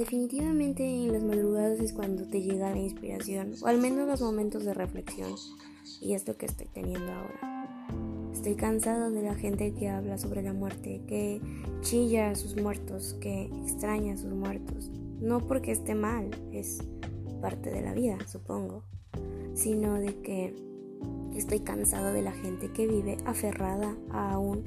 Definitivamente en las madrugadas es cuando te llega la inspiración, o al menos los momentos de reflexión, y es lo que estoy teniendo ahora. Estoy cansado de la gente que habla sobre la muerte, que chilla a sus muertos, que extraña a sus muertos. No porque esté mal, es parte de la vida, supongo, sino de que estoy cansado de la gente que vive aferrada a un,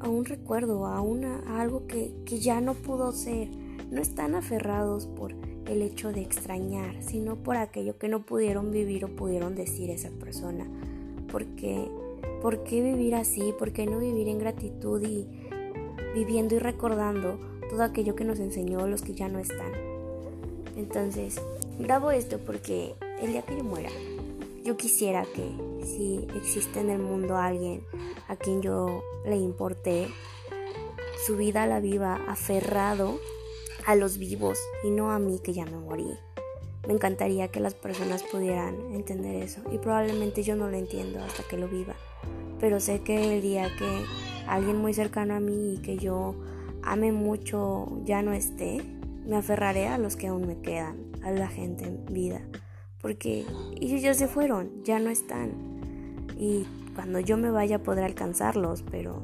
a un recuerdo, a, una, algo que, que ya no pudo ser. No están aferrados por el hecho de extrañar, sino por aquello que no pudieron vivir o pudieron decir esa persona. Porque, ¿por qué vivir así? ¿Por qué no vivir en gratitud y viviendo y recordando todo aquello que nos enseñó los que ya no están? Entonces, grabo esto porque el día que yo muera, yo quisiera que si existe en el mundo alguien a quien yo le importé, su vida la viva aferrado a los vivos y no a mí que ya me morí. Me encantaría que las personas pudieran entender eso y probablemente yo no lo entiendo hasta que lo viva. Pero sé que el día que alguien muy cercano a mí y que yo ame mucho ya no esté, me aferraré a los que aún me quedan, a la gente en vida. Porque ellos ya se fueron, ya no están. Y cuando yo me vaya podré alcanzarlos, pero...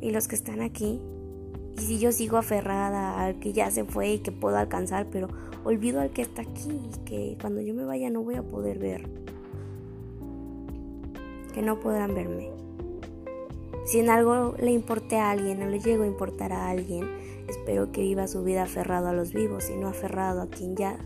¿Y los que están aquí? Y si yo sigo aferrada al que ya se fue y que puedo alcanzar, pero olvido al que está aquí y que cuando yo me vaya no voy a poder ver. Que no podrán verme. Si en algo le importe a alguien o le llego a importar a alguien, espero que viva su vida aferrado a los vivos y no aferrado a quien ya